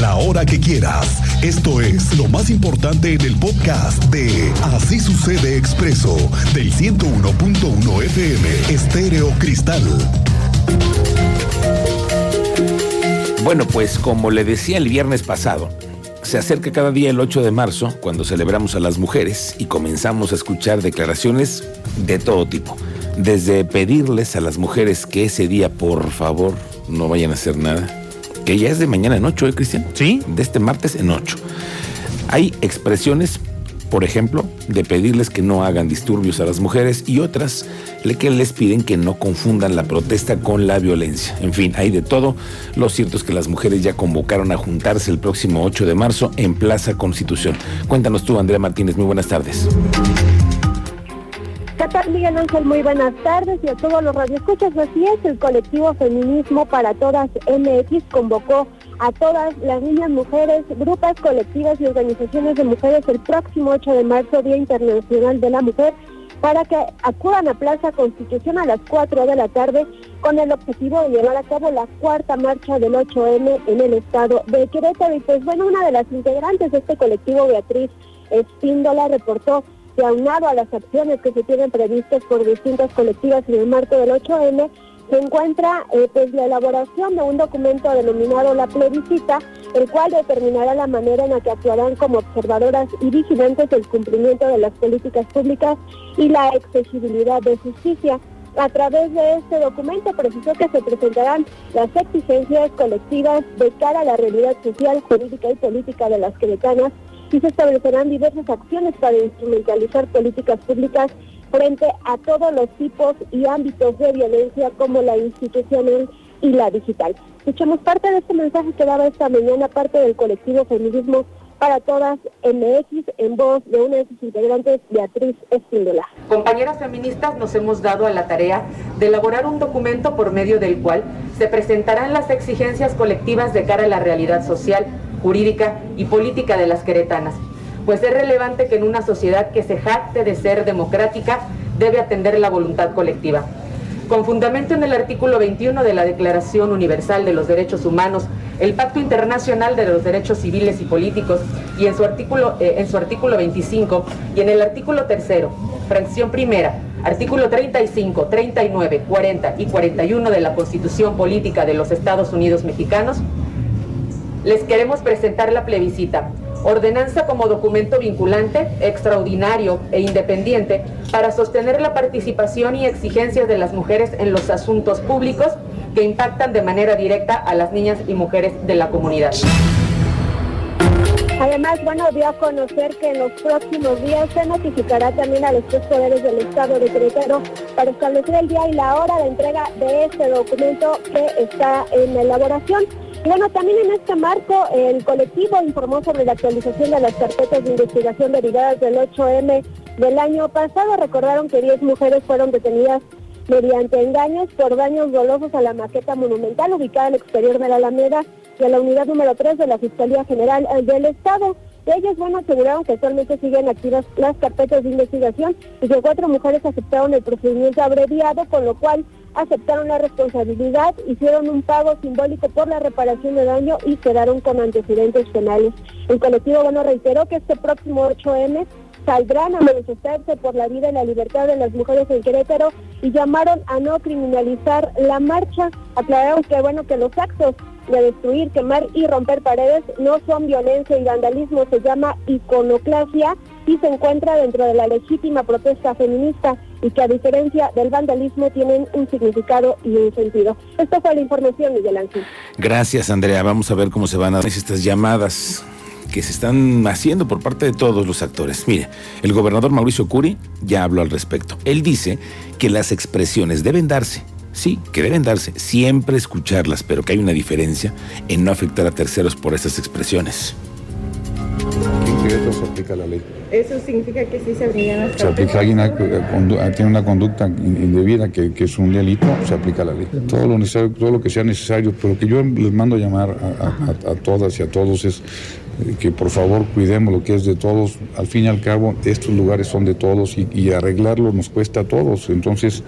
la hora que quieras. Esto es lo más importante en el podcast de Así sucede expreso del 101.1 FM Estéreo Cristal. Bueno, pues como le decía el viernes pasado, se acerca cada día el 8 de marzo, cuando celebramos a las mujeres y comenzamos a escuchar declaraciones de todo tipo. Desde pedirles a las mujeres que ese día, por favor, no vayan a hacer nada. Que ya es de mañana en 8, ¿eh, Cristian? Sí. De este martes en 8. Hay expresiones por ejemplo, de pedirles que no hagan disturbios a las mujeres y otras que les piden que no confundan la protesta con la violencia. En fin, hay de todo. Lo cierto es que las mujeres ya convocaron a juntarse el próximo 8 de marzo en Plaza Constitución. Cuéntanos tú, Andrea Martínez, muy buenas tardes. ¿Qué tal, Miguel Ángel? Muy buenas tardes y a todos los radioescuchas. Así es, el colectivo Feminismo para Todas MX convocó a todas las niñas, mujeres, grupos colectivas y organizaciones de mujeres el próximo 8 de marzo, Día Internacional de la Mujer, para que acudan a Plaza Constitución a las 4 de la tarde con el objetivo de llevar a cabo la cuarta marcha del 8M en el estado de Querétaro. Y pues bueno, una de las integrantes de este colectivo, Beatriz Espíndola, reportó que aunado a las acciones que se tienen previstas por distintas colectivas en el marco del 8M, se encuentra eh, pues la elaboración de un documento denominado la plebiscita, el cual determinará la manera en la que actuarán como observadoras y vigilantes del cumplimiento de las políticas públicas y la accesibilidad de justicia. A través de este documento precisó que se presentarán las exigencias colectivas de cara a la realidad social, jurídica y política de las queretanas y se establecerán diversas acciones para instrumentalizar políticas públicas frente a todos los tipos y ámbitos de violencia como la institucional y la digital. Escuchamos parte de este mensaje que daba esta mañana parte del colectivo Feminismo para Todas MX en voz de una de sus integrantes, Beatriz Espíndola. Compañeras feministas nos hemos dado a la tarea de elaborar un documento por medio del cual se presentarán las exigencias colectivas de cara a la realidad social, jurídica y política de las queretanas pues es relevante que en una sociedad que se jacte de ser democrática debe atender la voluntad colectiva. Con fundamento en el artículo 21 de la Declaración Universal de los Derechos Humanos, el Pacto Internacional de los Derechos Civiles y Políticos y en su artículo, eh, en su artículo 25 y en el artículo 3, fracción primera, artículo 35, 39, 40 y 41 de la Constitución Política de los Estados Unidos Mexicanos, les queremos presentar la plebiscita ordenanza como documento vinculante, extraordinario e independiente para sostener la participación y exigencias de las mujeres en los asuntos públicos que impactan de manera directa a las niñas y mujeres de la comunidad. Además, bueno, dio a conocer que en los próximos días se notificará también a los tres poderes del Estado de Querétaro para establecer el día y la hora de entrega de este documento que está en elaboración. Bueno, también en este marco, el colectivo informó sobre la actualización de las carpetas de investigación derivadas del 8M del año pasado. Recordaron que 10 mujeres fueron detenidas mediante engaños por daños dolosos a la maqueta monumental ubicada al exterior de la Alameda y a la unidad número 3 de la Fiscalía General del Estado. Ellos, bueno, aseguraron que actualmente siguen activas las carpetas de investigación y que cuatro mujeres aceptaron el procedimiento abreviado, con lo cual aceptaron la responsabilidad, hicieron un pago simbólico por la reparación de daño y quedaron con antecedentes penales. El colectivo, bueno, reiteró que este próximo 8M saldrán a manifestarse por la vida y la libertad de las mujeres en Querétaro y llamaron a no criminalizar la marcha. Aclararon que, bueno, que los actos de destruir, quemar y romper paredes no son violencia y vandalismo, se llama iconoclasia y se encuentra dentro de la legítima protesta feminista y que a diferencia del vandalismo tienen un significado y un sentido. Esta fue la información, Miguel Ángel. Gracias, Andrea. Vamos a ver cómo se van a estas llamadas que se están haciendo por parte de todos los actores. Mire, el gobernador Mauricio Curi ya habló al respecto. Él dice que las expresiones deben darse, sí, que deben darse, siempre escucharlas, pero que hay una diferencia en no afectar a terceros por esas expresiones se aplica la ley. ¿Eso significa que sí se abrirían las Se aplica alguien tiene una conducta indebida que, es un delito, se aplica la ley. Todo lo necesario, todo lo que sea necesario, pero que yo les mando a llamar a, todas y a todos es eh, que por favor cuidemos lo que es de todos. Al fin y al cabo, estos lugares son de todos y, y arreglarlo nos cuesta a todos. Entonces,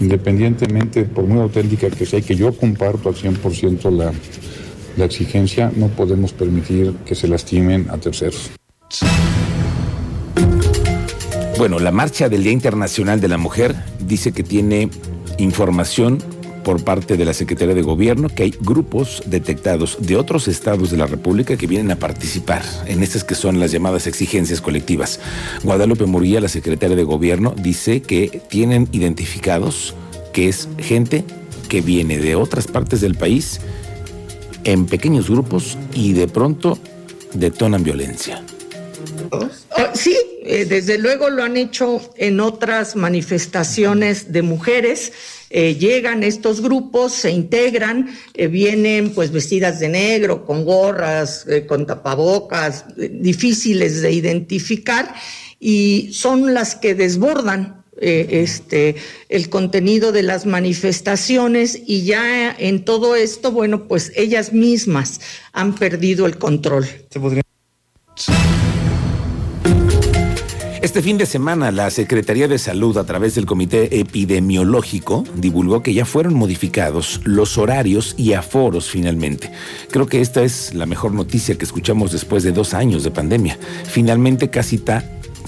independientemente, por muy auténtica que sea, que yo comparto al 100% la la exigencia, no podemos permitir que se lastimen a terceros. Bueno, la marcha del Día Internacional de la Mujer dice que tiene información por parte de la Secretaría de Gobierno que hay grupos detectados de otros estados de la República que vienen a participar en estas que son las llamadas exigencias colectivas. Guadalupe Murilla, la Secretaria de Gobierno, dice que tienen identificados que es gente que viene de otras partes del país en pequeños grupos y de pronto detonan violencia. Oh, sí, eh, desde luego lo han hecho en otras manifestaciones de mujeres eh, llegan estos grupos, se integran, eh, vienen pues vestidas de negro, con gorras, eh, con tapabocas, difíciles de identificar y son las que desbordan este, el contenido de las manifestaciones y ya en todo esto, bueno, pues ellas mismas han perdido el control. Este fin de semana, la Secretaría de Salud, a través del Comité Epidemiológico, divulgó que ya fueron modificados los horarios y aforos finalmente. Creo que esta es la mejor noticia que escuchamos después de dos años de pandemia. Finalmente, casi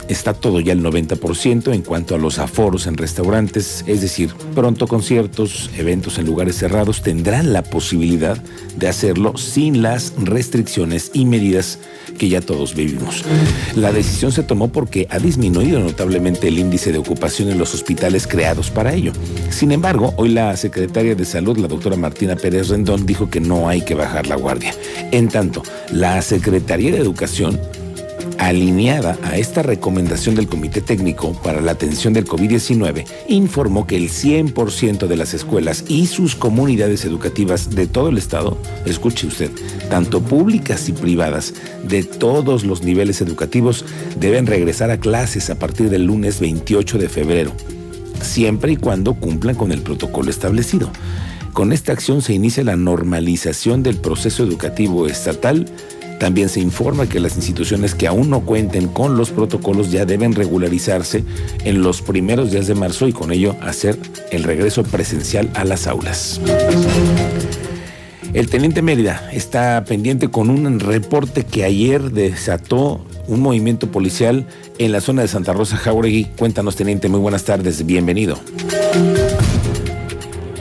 está todo ya al 90% en cuanto a los aforos en restaurantes, es decir, pronto conciertos, eventos en lugares cerrados tendrán la posibilidad de hacerlo sin las restricciones y medidas que ya todos vivimos. La decisión se tomó porque ha disminuido notablemente el índice de ocupación en los hospitales creados para ello. Sin embargo, hoy la secretaria de Salud, la doctora Martina Pérez Rendón, dijo que no hay que bajar la guardia. En tanto, la Secretaría de Educación alineada a esta recomendación del Comité Técnico para la Atención del COVID-19, informó que el 100% de las escuelas y sus comunidades educativas de todo el estado, escuche usted, tanto públicas y privadas, de todos los niveles educativos, deben regresar a clases a partir del lunes 28 de febrero, siempre y cuando cumplan con el protocolo establecido. Con esta acción se inicia la normalización del proceso educativo estatal también se informa que las instituciones que aún no cuenten con los protocolos ya deben regularizarse en los primeros días de marzo y con ello hacer el regreso presencial a las aulas. El teniente Mérida está pendiente con un reporte que ayer desató un movimiento policial en la zona de Santa Rosa Jauregui. Cuéntanos, teniente, muy buenas tardes, bienvenido.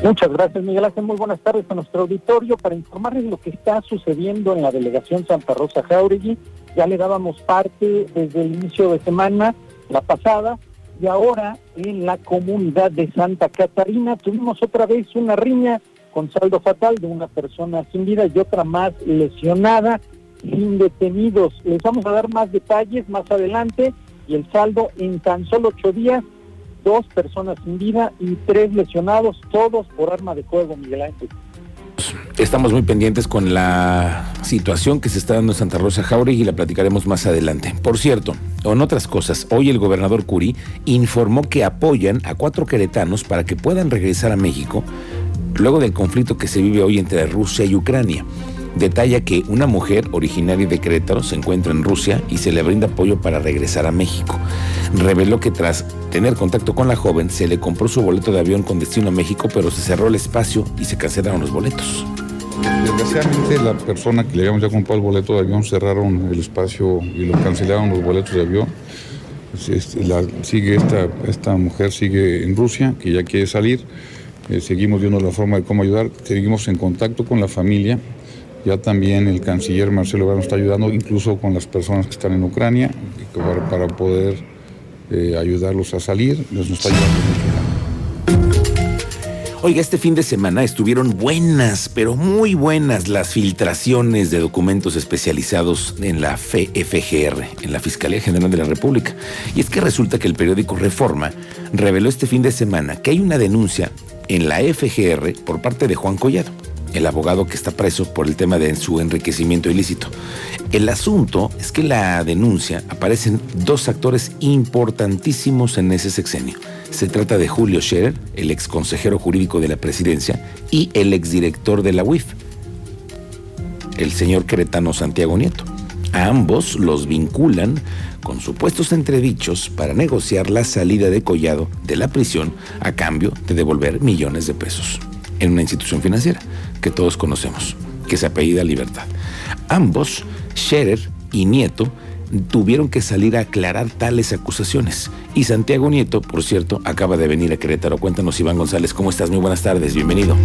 Muchas gracias, Miguel Ángel. Muy buenas tardes a nuestro auditorio para informarles lo que está sucediendo en la delegación Santa Rosa Jauregui. Ya le dábamos parte desde el inicio de semana, la pasada, y ahora en la comunidad de Santa Catarina tuvimos otra vez una riña con saldo fatal de una persona sin vida y otra más lesionada, sin detenidos. Les vamos a dar más detalles más adelante y el saldo en tan solo ocho días dos personas sin vida y tres lesionados, todos por arma de fuego, Miguel Ángel. Estamos muy pendientes con la situación que se está dando en Santa Rosa Jauregui y la platicaremos más adelante. Por cierto, en otras cosas, hoy el gobernador Curi informó que apoyan a cuatro queretanos para que puedan regresar a México luego del conflicto que se vive hoy entre Rusia y Ucrania detalla que una mujer originaria de Querétaro se encuentra en Rusia y se le brinda apoyo para regresar a México. Reveló que tras tener contacto con la joven se le compró su boleto de avión con destino a México, pero se cerró el espacio y se cancelaron los boletos. Desgraciadamente la persona que le habíamos ya comprado el boleto de avión cerraron el espacio y lo cancelaron los boletos de avión. Pues, este, sigue esta, mujer sigue en Rusia, que ya quiere salir. Eh, seguimos viendo la forma de cómo ayudar. Seguimos en contacto con la familia ya también el canciller Marcelo está ayudando, incluso con las personas que están en Ucrania, para, poder eh, ayudarlos a salir. nos está ayudando. Oiga, este fin de semana estuvieron buenas, pero muy buenas las filtraciones de documentos especializados en la FGR, en la Fiscalía General de la República. Y es que resulta que el periódico Reforma reveló este fin de semana que hay una denuncia en la FGR por parte de Juan Collado el abogado que está preso por el tema de su enriquecimiento ilícito. El asunto es que la denuncia aparecen dos actores importantísimos en ese sexenio. Se trata de Julio Scherer, el ex consejero jurídico de la presidencia, y el exdirector de la UIF, el señor queretano Santiago Nieto. A ambos los vinculan con supuestos entredichos para negociar la salida de Collado de la prisión a cambio de devolver millones de pesos en una institución financiera que todos conocemos. que se apellida Libertad. Ambos, Scherer y Nieto, tuvieron que salir a aclarar tales acusaciones. Y Santiago Nieto, por cierto, acaba de venir a Querétaro. Cuéntanos, Iván González, ¿cómo estás? Muy buenas tardes, bienvenido.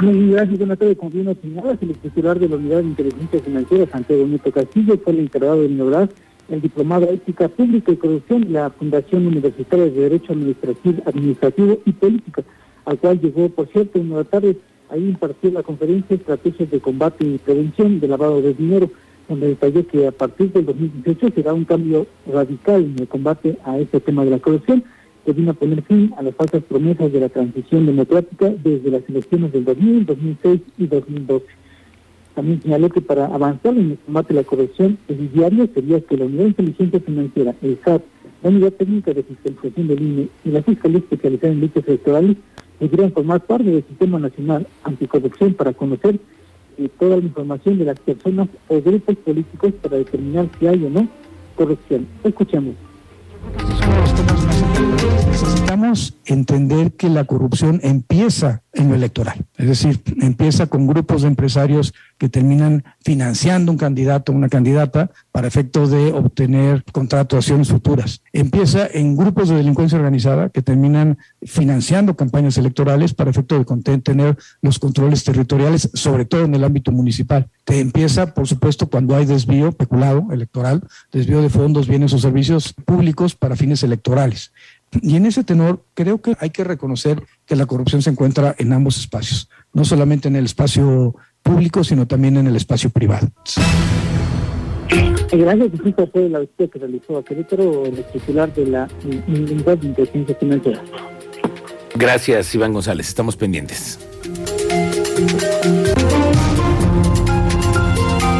Muy gracias, buenas tardes. Como bien el titular de la Unidad de Inteligencia Financiera, Santiago Nieto Castillo, fue el encargado de inaugurar el Diplomado Ética Pública y Corrupción la Fundación Universitaria de Derecho Administrativo, Administrativo y Política, al cual llegó, por cierto, en la tarde. Ahí impartió la conferencia Estrategias de Combate y Prevención de Lavado de Dinero donde detalló que a partir del 2018 será un cambio radical en el combate a este tema de la corrupción, que vino a poner fin a las falsas promesas de la transición democrática desde las elecciones del 2000, 2006 y 2012. También señaló que para avanzar en el combate a la corrupción, el diario sería que la Unidad de Inteligencia Financiera, el SAT, la Unidad Técnica de Fiscalización del INE y la Fiscalía Especializada en Delitos Electorales deberían formar parte del Sistema Nacional Anticorrupción para conocer toda la información de las personas o grupos políticos para determinar si hay o no corrupción. Escuchemos. Necesitamos entender que la corrupción empieza en lo electoral, es decir, empieza con grupos de empresarios que terminan financiando un candidato o una candidata para efectos de obtener contrataciones futuras. Empieza en grupos de delincuencia organizada que terminan financiando campañas electorales para efecto de tener los controles territoriales, sobre todo en el ámbito municipal. Empieza, por supuesto, cuando hay desvío peculado electoral, desvío de fondos, bienes o servicios públicos para fines electorales. Y en ese tenor, creo que hay que reconocer que la corrupción se encuentra en ambos espacios, no solamente en el espacio público, sino también en el espacio privado. Gracias, fue la visita que realizó a Querétaro el titular de la Unidad de Inteligencia Financiera. Gracias, Iván González. Estamos pendientes.